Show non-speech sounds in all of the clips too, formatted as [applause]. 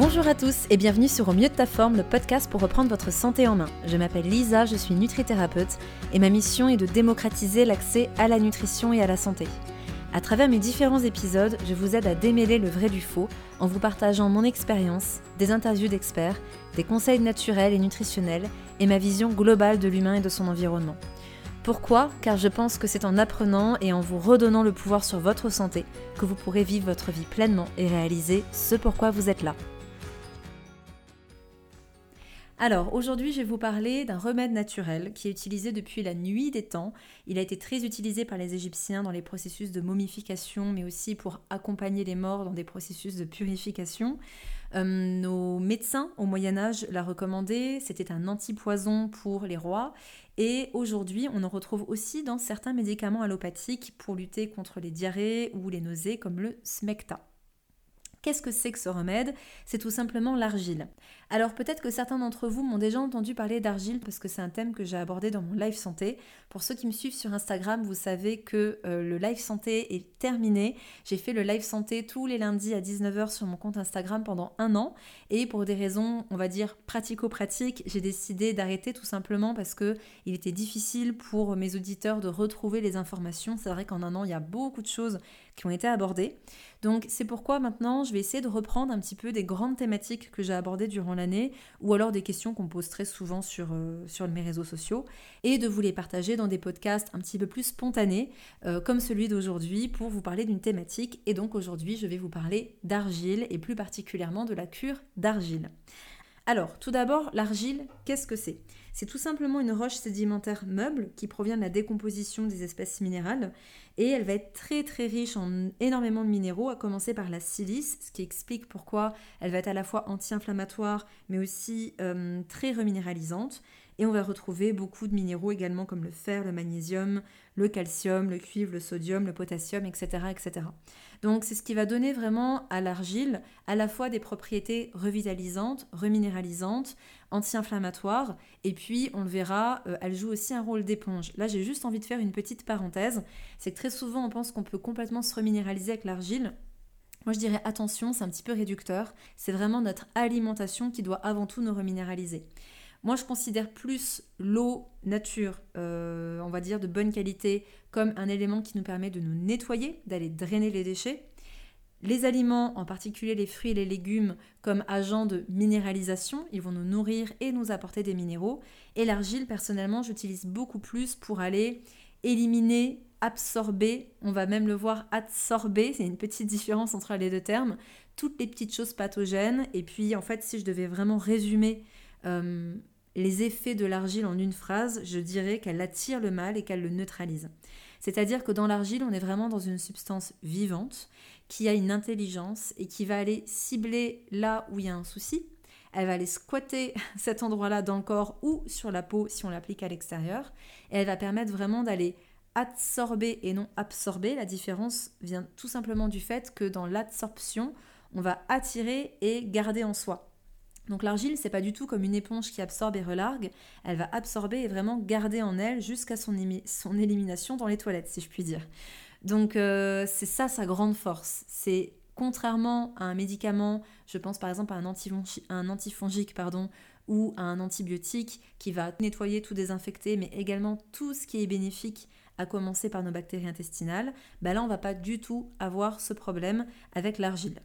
Bonjour à tous et bienvenue sur Au mieux de ta forme, le podcast pour reprendre votre santé en main. Je m'appelle Lisa, je suis nutrithérapeute et ma mission est de démocratiser l'accès à la nutrition et à la santé. À travers mes différents épisodes, je vous aide à démêler le vrai du faux en vous partageant mon expérience, des interviews d'experts, des conseils naturels et nutritionnels et ma vision globale de l'humain et de son environnement. Pourquoi? Car je pense que c'est en apprenant et en vous redonnant le pouvoir sur votre santé que vous pourrez vivre votre vie pleinement et réaliser ce pourquoi vous êtes là. Alors aujourd'hui je vais vous parler d'un remède naturel qui est utilisé depuis la nuit des temps. Il a été très utilisé par les Égyptiens dans les processus de momification mais aussi pour accompagner les morts dans des processus de purification. Euh, nos médecins au Moyen Âge l'a recommandé, c'était un antipoison pour les rois et aujourd'hui on en retrouve aussi dans certains médicaments allopathiques pour lutter contre les diarrhées ou les nausées comme le smecta. Qu'est-ce que c'est que ce remède? C'est tout simplement l'argile. Alors peut-être que certains d'entre vous m'ont déjà entendu parler d'argile parce que c'est un thème que j'ai abordé dans mon live santé. Pour ceux qui me suivent sur Instagram, vous savez que euh, le live santé est terminé. J'ai fait le live santé tous les lundis à 19h sur mon compte Instagram pendant un an et pour des raisons, on va dire pratico-pratiques, j'ai décidé d'arrêter tout simplement parce que il était difficile pour mes auditeurs de retrouver les informations. C'est vrai qu'en un an, il y a beaucoup de choses qui ont été abordées. Donc c'est pourquoi maintenant je vais essayer de reprendre un petit peu des grandes thématiques que j'ai abordées durant l'année ou alors des questions qu'on pose très souvent sur, euh, sur mes réseaux sociaux et de vous les partager dans des podcasts un petit peu plus spontanés euh, comme celui d'aujourd'hui pour vous parler d'une thématique et donc aujourd'hui je vais vous parler d'argile et plus particulièrement de la cure d'argile. Alors, tout d'abord, l'argile, qu'est-ce que c'est? C'est tout simplement une roche sédimentaire meuble qui provient de la décomposition des espèces minérales et elle va être très très riche en énormément de minéraux, à commencer par la silice, ce qui explique pourquoi elle va être à la fois anti-inflammatoire mais aussi euh, très reminéralisante. Et on va retrouver beaucoup de minéraux également comme le fer, le magnésium, le calcium, le cuivre, le sodium, le potassium, etc. etc. Donc c'est ce qui va donner vraiment à l'argile à la fois des propriétés revitalisantes, reminéralisantes, anti-inflammatoires, et puis on le verra, euh, elle joue aussi un rôle d'éponge. Là j'ai juste envie de faire une petite parenthèse, c'est que très souvent on pense qu'on peut complètement se reminéraliser avec l'argile. Moi je dirais attention, c'est un petit peu réducteur, c'est vraiment notre alimentation qui doit avant tout nous reminéraliser. Moi, je considère plus l'eau nature, euh, on va dire de bonne qualité, comme un élément qui nous permet de nous nettoyer, d'aller drainer les déchets. Les aliments, en particulier les fruits et les légumes, comme agents de minéralisation, ils vont nous nourrir et nous apporter des minéraux. Et l'argile, personnellement, j'utilise beaucoup plus pour aller éliminer, absorber, on va même le voir absorber, c'est une petite différence entre les deux termes, toutes les petites choses pathogènes. Et puis, en fait, si je devais vraiment résumer euh, les effets de l'argile en une phrase, je dirais qu'elle attire le mal et qu'elle le neutralise. C'est-à-dire que dans l'argile, on est vraiment dans une substance vivante qui a une intelligence et qui va aller cibler là où il y a un souci. Elle va aller squatter [laughs] cet endroit-là dans le corps ou sur la peau si on l'applique à l'extérieur. Et elle va permettre vraiment d'aller absorber et non absorber. La différence vient tout simplement du fait que dans l'absorption, on va attirer et garder en soi. Donc l'argile, c'est pas du tout comme une éponge qui absorbe et relargue, elle va absorber et vraiment garder en elle jusqu'à son, élimination dans les toilettes, si je puis dire. Donc euh, c'est ça sa grande force. C'est contrairement à un médicament, je pense par exemple à un, un antifongique pardon, ou à un antibiotique qui va nettoyer, tout désinfecter, mais également tout ce qui est bénéfique à commencer par nos bactéries intestinales, bah là on va pas du tout avoir ce problème avec l'argile.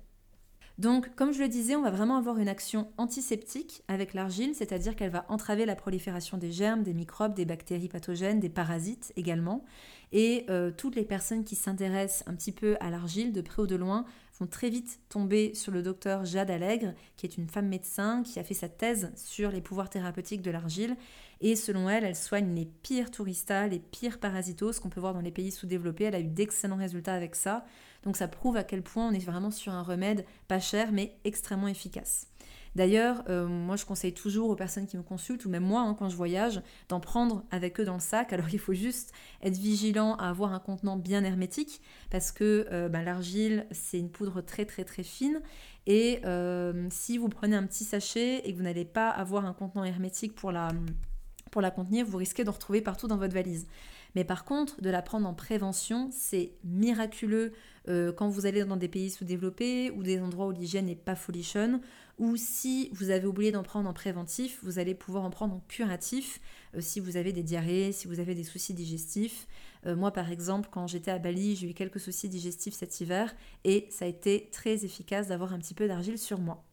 Donc, comme je le disais, on va vraiment avoir une action antiseptique avec l'argile, c'est-à-dire qu'elle va entraver la prolifération des germes, des microbes, des bactéries pathogènes, des parasites également. Et euh, toutes les personnes qui s'intéressent un petit peu à l'argile, de près ou de loin, vont très vite tomber sur le docteur Jade Allègre, qui est une femme médecin qui a fait sa thèse sur les pouvoirs thérapeutiques de l'argile. Et selon elle, elle soigne les pires touristas, les pires parasitos qu'on peut voir dans les pays sous-développés. Elle a eu d'excellents résultats avec ça. Donc ça prouve à quel point on est vraiment sur un remède pas cher mais extrêmement efficace. D'ailleurs, euh, moi je conseille toujours aux personnes qui me consultent, ou même moi hein, quand je voyage, d'en prendre avec eux dans le sac. Alors il faut juste être vigilant à avoir un contenant bien hermétique, parce que euh, bah, l'argile c'est une poudre très très très fine. Et euh, si vous prenez un petit sachet et que vous n'allez pas avoir un contenant hermétique pour la, pour la contenir, vous risquez d'en retrouver partout dans votre valise. Mais par contre, de la prendre en prévention, c'est miraculeux euh, quand vous allez dans des pays sous-développés ou des endroits où l'hygiène n'est pas folichonne, ou si vous avez oublié d'en prendre en préventif, vous allez pouvoir en prendre en curatif euh, si vous avez des diarrhées, si vous avez des soucis digestifs. Euh, moi, par exemple, quand j'étais à Bali, j'ai eu quelques soucis digestifs cet hiver et ça a été très efficace d'avoir un petit peu d'argile sur moi.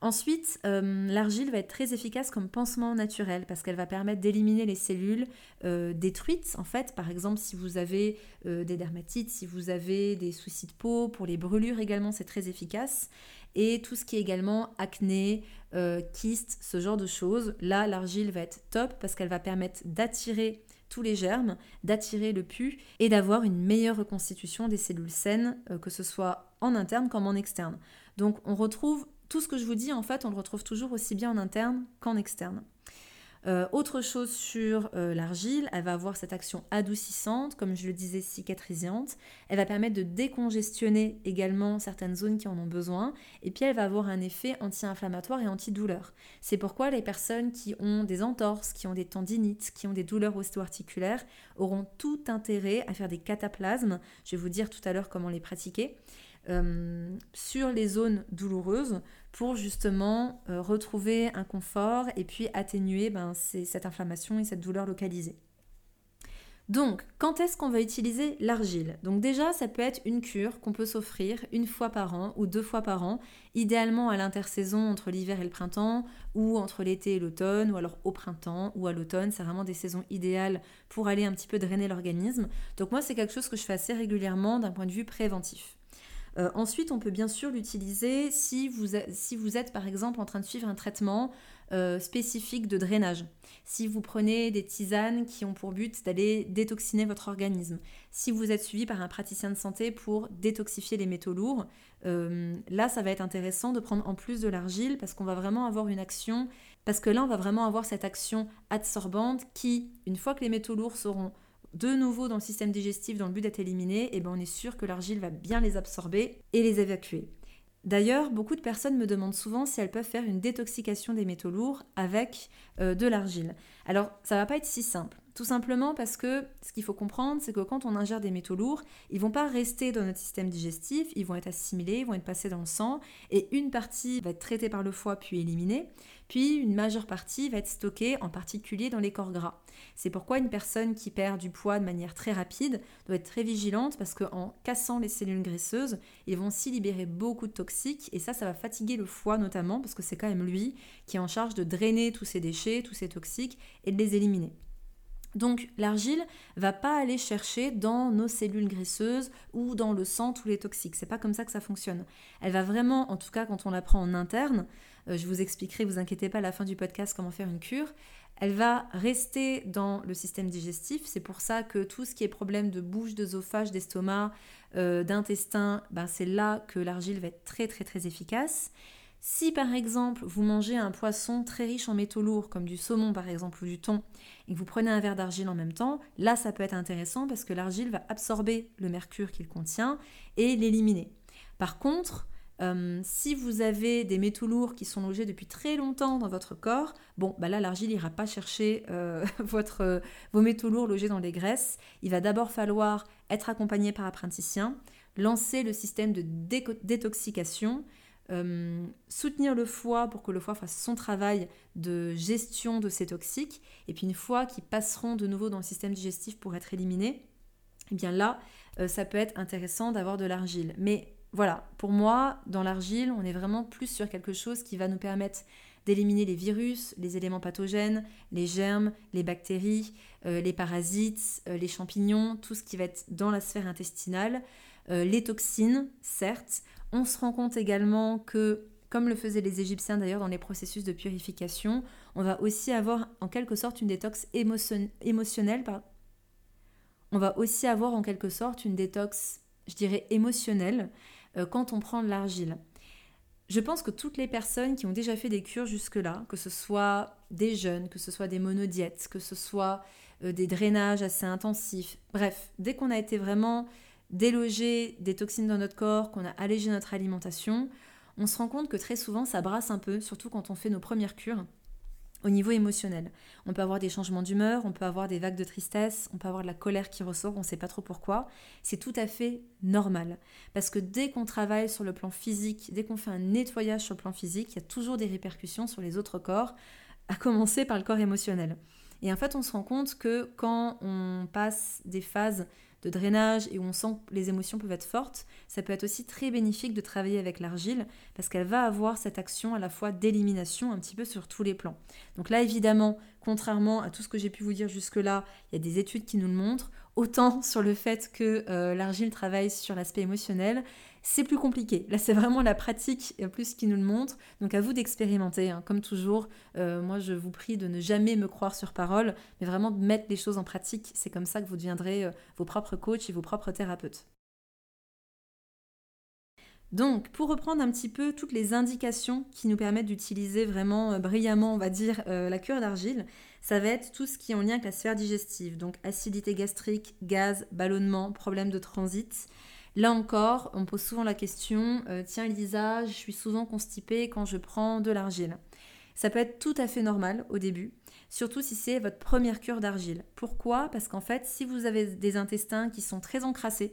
Ensuite, euh, l'argile va être très efficace comme pansement naturel parce qu'elle va permettre d'éliminer les cellules euh, détruites. En fait, par exemple, si vous avez euh, des dermatites, si vous avez des soucis de peau, pour les brûlures également, c'est très efficace. Et tout ce qui est également acné, kyste, ce genre de choses, là, l'argile va être top parce qu'elle va permettre d'attirer tous les germes, d'attirer le pu et d'avoir une meilleure reconstitution des cellules saines, que ce soit en interne comme en externe. Donc on retrouve tout ce que je vous dis, en fait, on le retrouve toujours aussi bien en interne qu'en externe. Euh, autre chose sur euh, l'argile, elle va avoir cette action adoucissante, comme je le disais, cicatrisante. Elle va permettre de décongestionner également certaines zones qui en ont besoin. Et puis elle va avoir un effet anti-inflammatoire et antidouleur. C'est pourquoi les personnes qui ont des entorses, qui ont des tendinites, qui ont des douleurs ostéo-articulaires auront tout intérêt à faire des cataplasmes. Je vais vous dire tout à l'heure comment les pratiquer. Euh, sur les zones douloureuses pour justement euh, retrouver un confort et puis atténuer ben, cette inflammation et cette douleur localisée. Donc, quand est-ce qu'on va utiliser l'argile? Donc déjà, ça peut être une cure qu'on peut s'offrir une fois par an ou deux fois par an, idéalement à l'intersaison entre l'hiver et le printemps, ou entre l'été et l'automne, ou alors au printemps ou à l'automne. C'est vraiment des saisons idéales pour aller un petit peu drainer l'organisme. Donc moi, c'est quelque chose que je fais assez régulièrement d'un point de vue préventif. Euh, ensuite, on peut bien sûr l'utiliser si vous, êtes par exemple en train de suivre un traitement euh, spécifique de drainage. Si vous prenez des tisanes qui ont pour but d'aller détoxiner votre organisme. Si vous êtes suivi par un praticien de santé pour détoxifier les métaux lourds, euh, là ça va être intéressant de prendre en plus de l'argile parce qu'on va vraiment avoir une action, parce que là on va vraiment avoir cette action absorbante qui, une fois que les métaux lourds seront de nouveau dans le système digestif dans le but d'être éliminé, et eh ben on est sûr que l'argile va bien les absorber et les évacuer. D'ailleurs, beaucoup de personnes me demandent souvent si elles peuvent faire une détoxication des métaux lourds avec euh, de l'argile. Alors, ça va pas être si simple. Tout simplement parce que ce qu'il faut comprendre, c'est que quand on ingère des métaux lourds, ils vont pas rester dans notre système digestif, ils vont être assimilés, ils vont être passés dans le sang, et une partie va être traitée par le foie puis éliminée, puis une majeure partie va être stockée en particulier dans les corps gras. C'est pourquoi une personne qui perd du poids de manière très rapide doit être très vigilante parce qu'en cassant les cellules graisseuses, ils vont aussi libérer beaucoup de toxiques, et ça, ça va fatiguer le foie notamment parce que c'est quand même lui qui est en charge de drainer tous ces déchets, tous ces toxiques, et de les éliminer. Donc l'argile va pas aller chercher dans nos cellules graisseuses ou dans le sang tous les toxiques. C'est pas comme ça que ça fonctionne. Elle va vraiment, en tout cas quand on la prend en interne, euh, je vous expliquerai, vous inquiétez pas à la fin du podcast comment faire une cure. Elle va rester dans le système digestif. C'est pour ça que tout ce qui est problème de bouche, d'œsophage, d'estomac, euh, d'intestin, ben c'est là que l'argile va être très très très efficace. Si par exemple vous mangez un poisson très riche en métaux lourds, comme du saumon par exemple ou du thon, et que vous prenez un verre d'argile en même temps, là ça peut être intéressant parce que l'argile va absorber le mercure qu'il contient et l'éliminer. Par contre, euh, si vous avez des métaux lourds qui sont logés depuis très longtemps dans votre corps, bon, bah là l'argile n'ira pas chercher euh, [laughs] vos métaux lourds logés dans les graisses. Il va d'abord falloir être accompagné par un lancer le système de détoxication, euh, soutenir le foie pour que le foie fasse son travail de gestion de ces toxiques, et puis une fois qu'ils passeront de nouveau dans le système digestif pour être éliminés, et eh bien là, euh, ça peut être intéressant d'avoir de l'argile. Mais voilà, pour moi, dans l'argile, on est vraiment plus sur quelque chose qui va nous permettre d'éliminer les virus, les éléments pathogènes, les germes, les bactéries, euh, les parasites, les champignons, tout ce qui va être dans la sphère intestinale, les toxines, certes, on se rend compte également que, comme le faisaient les Égyptiens d'ailleurs dans les processus de purification, on va aussi avoir en quelque sorte une détox émotionnelle. On va aussi avoir en quelque sorte une détox, je dirais, émotionnelle euh, quand on prend de l'argile. Je pense que toutes les personnes qui ont déjà fait des cures jusque-là, que ce soit des jeunes, que ce soit des monodiètes, que ce soit euh, des drainages assez intensifs, bref, dès qu'on a été vraiment déloger des toxines dans notre corps, qu'on a allégé notre alimentation, on se rend compte que très souvent ça brasse un peu, surtout quand on fait nos premières cures. au niveau émotionnel. On peut avoir des changements d'humeur, on peut avoir des vagues de tristesse, on peut avoir de la colère qui ressort, on ne sait pas trop pourquoi. C'est tout à fait normal. Parce que dès qu'on travaille sur le plan physique, dès qu'on fait un nettoyage sur le plan physique, il y a toujours des répercussions sur les autres corps, à commencer par le corps émotionnel. Et en fait, on se rend compte que quand on passe des phases de drainage et où on sent que les émotions peuvent être fortes, ça peut être aussi très bénéfique de travailler avec l'argile parce qu'elle va avoir cette action à la fois d'élimination un petit peu sur tous les plans. Donc là, évidemment, contrairement à tout ce que j'ai pu vous dire jusque-là, il y a des études qui nous le montrent, autant [laughs] sur le fait que euh, l'argile travaille sur l'aspect émotionnel, c'est plus compliqué. Là, c'est vraiment la pratique plus qui nous le montre. Donc à vous d'expérimenter. Hein. Comme toujours, euh, moi, je vous prie de ne jamais me croire sur parole, mais vraiment de mettre les choses en pratique. C'est comme ça que vous deviendrez euh, vos propres coachs et vos propres thérapeutes. Donc, pour reprendre un petit peu toutes les indications qui nous permettent d'utiliser vraiment euh, brillamment, on va dire, la cure d'argile, ça va être tout ce qui est en lien avec la sphère digestive. Donc, acidité gastrique, gaz, ballonnement, problème de transit. Là encore, on pose souvent la question euh, Tiens, Lisa, je suis souvent constipée quand je prends de l'argile. Ça peut être tout à fait normal au début, surtout si c'est votre première cure d'argile. Pourquoi? Parce qu'en fait, si vous avez des intestins qui sont très encrassés,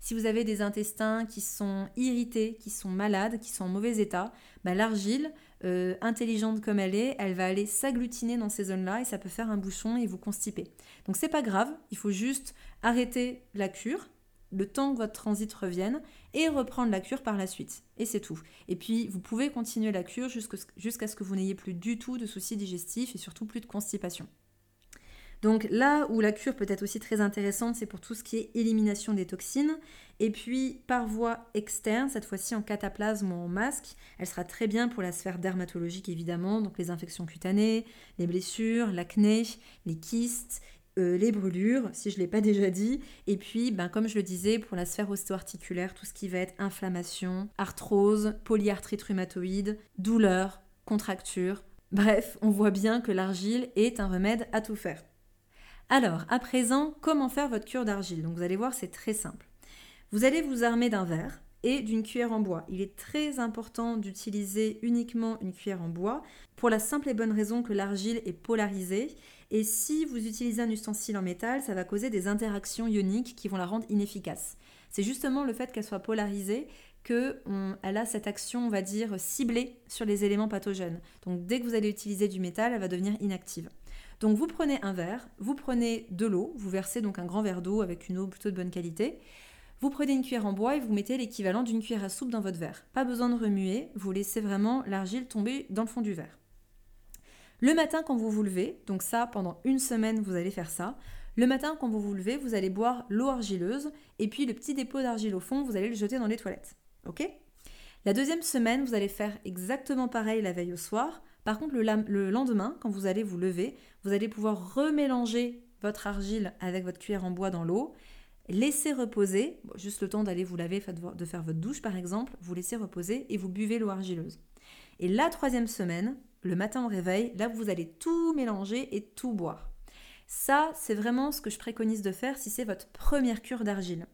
si vous avez des intestins qui sont irrités, qui sont malades, qui sont en mauvais état, bah, l'argile, euh, intelligente comme elle est, elle va aller s'agglutiner dans ces zones-là et ça peut faire un bouchon et vous constiper. Donc c'est pas grave, il faut juste arrêter la cure, le temps que votre transit revienne et reprendre la cure par la suite. Et c'est tout. Et puis, vous pouvez continuer la cure jusqu'à ce que vous n'ayez plus du tout de soucis digestifs et surtout plus de constipation. Donc là où la cure peut être aussi très intéressante, c'est pour tout ce qui est élimination des toxines. Et puis par voie externe, cette fois-ci en cataplasme ou en masque, elle sera très bien pour la sphère dermatologique évidemment, donc les infections cutanées, les blessures, l'acné, les kystes euh, les brûlures, si je ne l'ai pas [laughs] déjà dit, et puis, ben, comme je le disais, pour la sphère ostéo-articulaire, tout ce qui va être inflammation, arthrose, polyarthrite rhumatoïde, douleur, contracture. Bref, on voit bien que l'argile est un remède à tout faire. Alors, à présent, comment faire votre cure d'argile? Donc vous allez voir, c'est très simple. Vous allez vous armer d'un verre et d'une cuillère en bois. Il est très important d'utiliser uniquement une cuillère en bois pour la simple et bonne raison que l'argile est polarisée et si vous utilisez un ustensile en métal, ça va causer des interactions ioniques qui vont la rendre inefficace. C'est justement le fait qu'elle soit polarisée qu'elle a cette action, on va dire, ciblée sur les éléments pathogènes. Donc dès que vous allez utiliser du métal, elle va devenir inactive. Donc vous prenez un verre, vous prenez de l'eau, vous versez donc un grand verre d'eau avec une eau plutôt de bonne qualité. Vous prenez une cuillère en bois et vous mettez l'équivalent d'une cuillère à soupe dans votre verre. Pas besoin de remuer, vous laissez vraiment l'argile tomber dans le fond du verre. Le matin, quand vous vous levez, donc ça, pendant une semaine, vous allez faire ça. Le matin, quand vous vous levez, vous allez boire l'eau argileuse et puis le petit dépôt d'argile au fond, vous allez le jeter dans les toilettes. Ok? La deuxième semaine, vous allez faire exactement pareil la veille au soir. Par contre, le, lendemain, quand vous allez vous lever, vous allez pouvoir remélanger votre argile avec votre cuillère en bois dans l'eau, laisser reposer, juste le temps d'aller vous laver, de faire votre douche par exemple, vous laissez reposer et vous buvez l'eau argileuse. Et la troisième semaine, le matin au réveil, là vous allez tout mélanger et tout boire. Ça, c'est vraiment ce que je préconise de faire si c'est votre première cure d'argile.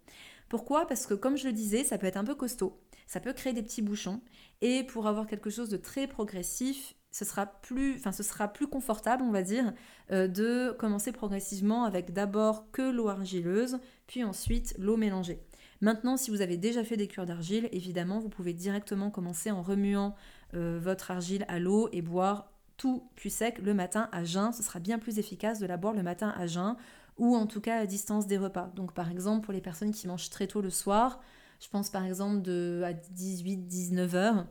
Pourquoi? Parce que comme je le disais, ça peut être un peu costaud, ça peut créer des petits bouchons, et pour avoir quelque chose de très progressif, ce sera plus, confortable, on va dire, euh, de commencer progressivement avec d'abord que l'eau argileuse, puis ensuite l'eau mélangée. Maintenant, si vous avez déjà fait des cures d'argile, évidemment, vous pouvez directement commencer en remuant euh, votre argile à l'eau et boire tout cul sec le matin à jeun. Ce sera bien plus efficace de la boire le matin à jeun ou en tout cas à distance des repas. Donc par exemple pour les personnes qui mangent très tôt le soir, je pense par exemple de à 18-19 heures.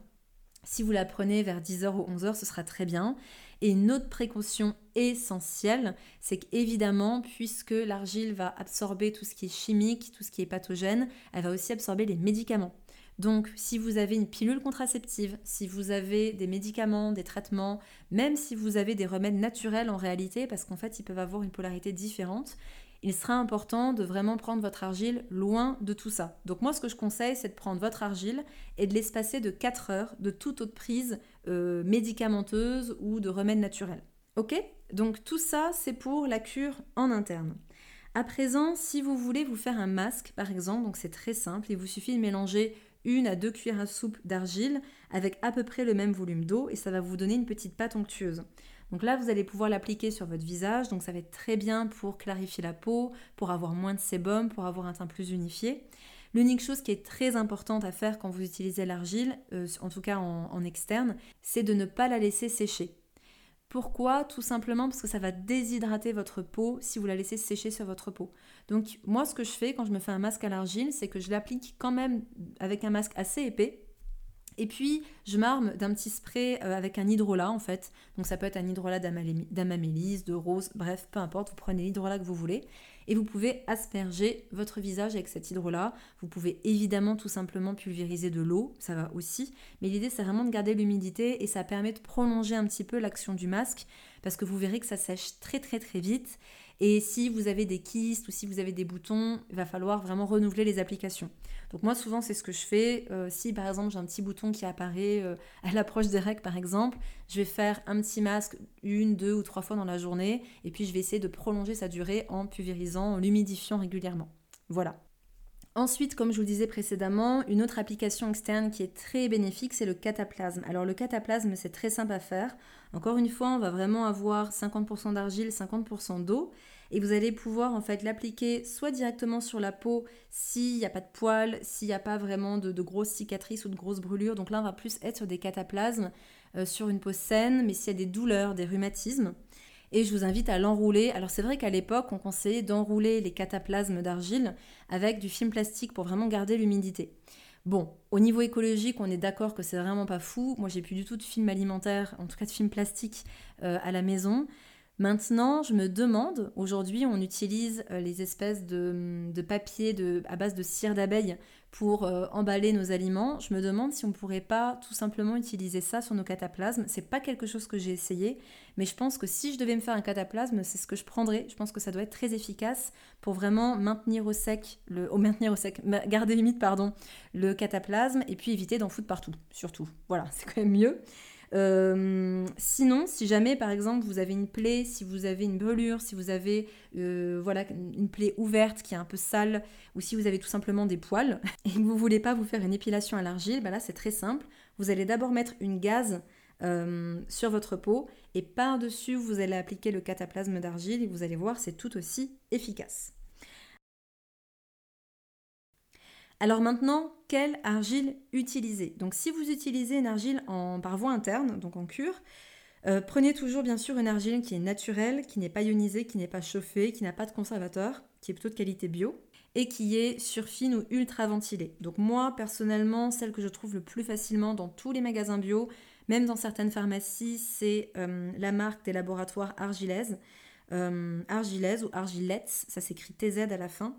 Si vous la prenez vers 10h ou 11h, ce sera très bien. Et une autre précaution essentielle, c'est qu'évidemment, puisque l'argile va absorber tout ce qui est chimique, tout ce qui est pathogène, elle va aussi absorber les médicaments. Donc, si vous avez une pilule contraceptive, si vous avez des médicaments, des traitements, même si vous avez des remèdes naturels en réalité, parce qu'en fait, ils peuvent avoir une polarité différente, il sera important de vraiment prendre votre argile loin de tout ça. Donc moi, ce que je conseille, c'est de prendre votre argile et de l'espacer de 4 heures de toute autre prise euh, médicamenteuse ou de remède naturel. Ok? Donc tout ça, c'est pour la cure en interne. À présent, si vous voulez vous faire un masque, par exemple, donc c'est très simple, il vous suffit de mélanger une à deux cuillères à soupe d'argile avec à peu près le même volume d'eau et ça va vous donner une petite pâte onctueuse. Donc là, vous allez pouvoir l'appliquer sur votre visage, donc ça va être très bien pour clarifier la peau, pour avoir moins de sébum, pour avoir un teint plus unifié. L'unique chose qui est très importante à faire quand vous utilisez l'argile, euh, en tout cas en externe, c'est de ne pas la laisser sécher. Pourquoi? Tout simplement parce que ça va déshydrater votre peau si vous la laissez sécher sur votre peau. Donc moi ce que je fais quand je me fais un masque à l'argile, c'est que je l'applique quand même avec un masque assez épais et puis, je m'arme d'un petit spray euh, avec un hydrolat en fait. Donc, ça peut être un hydrolat d'amamélise, de rose, bref, peu importe. Vous prenez l'hydrolat que vous voulez et vous pouvez asperger votre visage avec cet hydrolat. Vous pouvez évidemment tout simplement pulvériser de l'eau, ça va aussi. Mais l'idée, c'est vraiment de garder l'humidité et ça permet de prolonger un petit peu l'action du masque parce que vous verrez que ça sèche très très très vite et si vous avez des kystes ou si vous avez des boutons, il va falloir vraiment renouveler les applications. Donc moi souvent c'est ce que je fais. Euh, si par exemple j'ai un petit bouton qui apparaît euh, à l'approche des règles par exemple, je vais faire un petit masque une, deux ou trois fois dans la journée et puis je vais essayer de prolonger sa durée en pulvérisant, en l'humidifiant régulièrement. Voilà. Ensuite, comme je vous le disais précédemment, une autre application externe qui est très bénéfique, c'est le cataplasme. Alors le cataplasme, c'est très simple à faire. Encore une fois, on va vraiment avoir 50% d'argile, 50% d'eau. Et vous allez pouvoir en fait l'appliquer soit directement sur la peau s'il n'y a pas de poils, s'il n'y a pas vraiment de, grosses cicatrices ou de grosses brûlures. Donc là, on va plus être sur des cataplasmes euh, sur une peau saine, mais s'il y a des douleurs, des rhumatismes et je vous invite à l'enrouler. Alors c'est vrai qu'à l'époque, on conseillait d'enrouler les cataplasmes d'argile avec du film plastique pour vraiment garder l'humidité. Bon, au niveau écologique, on est d'accord que c'est vraiment pas fou. Moi, j'ai plus du tout de film alimentaire, en tout cas de film plastique euh, à la maison. Maintenant, je me demande, aujourd'hui, on utilise euh, les espèces de, papier à base de cire d'abeille pour euh, emballer nos aliments. Je me demande si on pourrait pas tout simplement utiliser ça sur nos cataplasmes. C'est pas quelque chose que j'ai essayé, mais je pense que si je devais me faire un cataplasme, c'est ce que je prendrais. Je pense que ça doit être très efficace pour vraiment maintenir au sec, le, maintenir au sec, garder limite pardon, le cataplasme et puis éviter d'en foutre partout, surtout. Voilà, [laughs] c'est quand même mieux. Euh, sinon, si jamais par exemple vous avez une plaie, si vous avez une brûlure, si vous avez euh, voilà une plaie ouverte qui est un peu sale, ou si vous avez tout simplement des poils [laughs] et que vous voulez pas vous faire une épilation à l'argile, bah là c'est très simple. Vous allez d'abord mettre une gaze euh, sur votre peau et par-dessus vous allez appliquer le cataplasme d'argile et vous allez voir c'est tout aussi efficace. Alors maintenant, quelle argile utiliser? Donc si vous utilisez une argile en, par voie interne, donc en cure, euh, prenez toujours bien sûr une argile qui est naturelle, qui n'est pas ionisée, qui n'est pas chauffée, qui n'a pas de conservateur, qui est plutôt de qualité bio et qui est surfine ou ultra ventilée. Donc moi personnellement, celle que je trouve le plus facilement dans tous les magasins bio, même dans certaines pharmacies, c'est euh, la marque des laboratoires Argilèse. Euh, Argilèse ou Argilette, ça s'écrit TZ à la fin.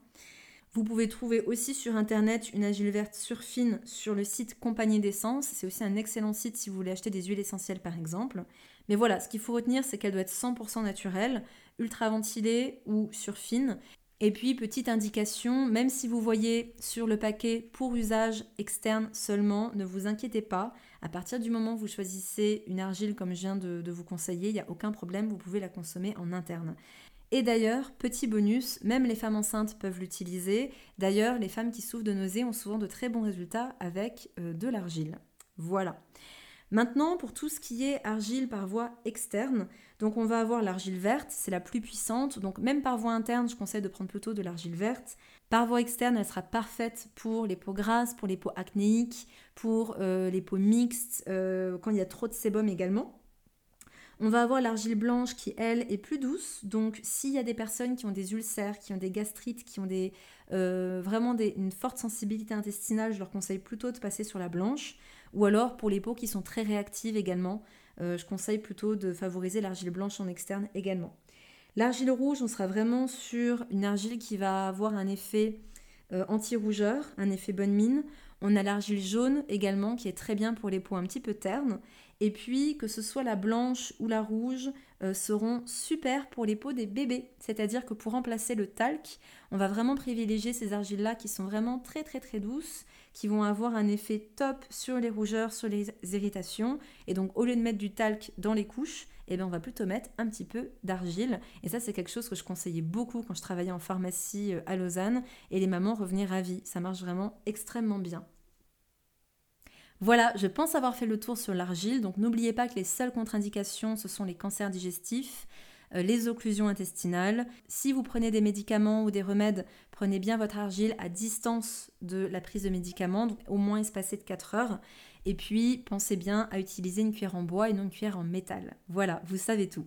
Vous pouvez trouver aussi sur internet une argile verte surfine sur le site Compagnie d'essence. C'est aussi un excellent site si vous voulez acheter des huiles essentielles par exemple. Mais voilà, ce qu'il faut retenir, c'est qu'elle doit être 100% naturelle, ultra ventilée ou surfine. Et puis, petite indication, même si vous voyez sur le paquet pour usage externe seulement, ne vous inquiétez pas. À partir du moment où vous choisissez une argile comme je viens de, de vous conseiller, il n'y a aucun problème, vous pouvez la consommer en interne. Et d'ailleurs, petit bonus, même les femmes enceintes peuvent l'utiliser. D'ailleurs, les femmes qui souffrent de nausées ont souvent de très bons résultats avec euh, de l'argile. Voilà. Maintenant, pour tout ce qui est argile par voie externe, donc on va avoir l'argile verte, c'est la plus puissante. Donc même par voie interne, je conseille de prendre plutôt de l'argile verte. Par voie externe, elle sera parfaite pour les peaux grasses, pour les peaux acnéiques, pour euh, les peaux mixtes, euh, quand il y a trop de sébum également. On va avoir l'argile blanche qui, elle, est plus douce. Donc, s'il y a des personnes qui ont des ulcères, qui ont des gastrites, qui ont euh, vraiment une forte sensibilité intestinale, je leur conseille plutôt de passer sur la blanche. Ou alors, pour les peaux qui sont très réactives également, euh, je conseille plutôt de favoriser l'argile blanche en externe également. L'argile rouge, on sera vraiment sur une argile qui va avoir un effet euh, anti-rougeur, un effet bonne mine. On a l'argile jaune également qui est très bien pour les peaux un petit peu ternes. Et puis que ce soit la blanche ou la rouge euh, seront super pour les peaux des bébés. C'est-à-dire que pour remplacer le talc, on va vraiment privilégier ces argiles-là qui sont vraiment très très très douces, qui vont avoir un effet top sur les rougeurs, sur les irritations. Et donc au lieu de mettre du talc dans les couches, eh bien, on va plutôt mettre un petit peu d'argile. Et ça, c'est quelque chose que je conseillais beaucoup quand je travaillais en pharmacie euh, à Lausanne. Et les mamans revenaient ravies. Ça marche vraiment extrêmement bien. Voilà, je pense avoir fait le tour sur l'argile, donc n'oubliez pas que les seules contre-indications, ce sont les cancers digestifs, euh, les occlusions intestinales. Si vous prenez des médicaments ou des remèdes, prenez bien votre argile à distance de la prise de médicaments, donc au moins espacé de 4 heures. Et puis, pensez bien à utiliser une cuillère en bois et non une cuillère en métal. Voilà, vous savez tout.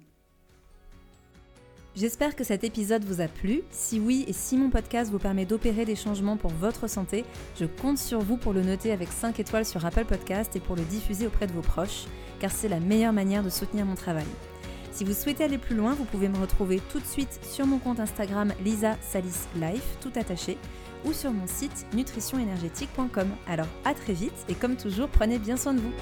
J'espère que cet épisode vous a plu. Si oui et si mon podcast vous permet d'opérer des changements pour votre santé, je compte sur vous pour le noter avec 5 étoiles sur Apple Podcast et pour le diffuser auprès de vos proches, car c'est la meilleure manière de soutenir mon travail. Si vous souhaitez aller plus loin, vous pouvez me retrouver tout de suite sur mon compte Instagram Lisa Salis Life, tout attaché, ou sur mon site nutritionénergétique.com. Alors à très vite et comme toujours, prenez bien soin de vous.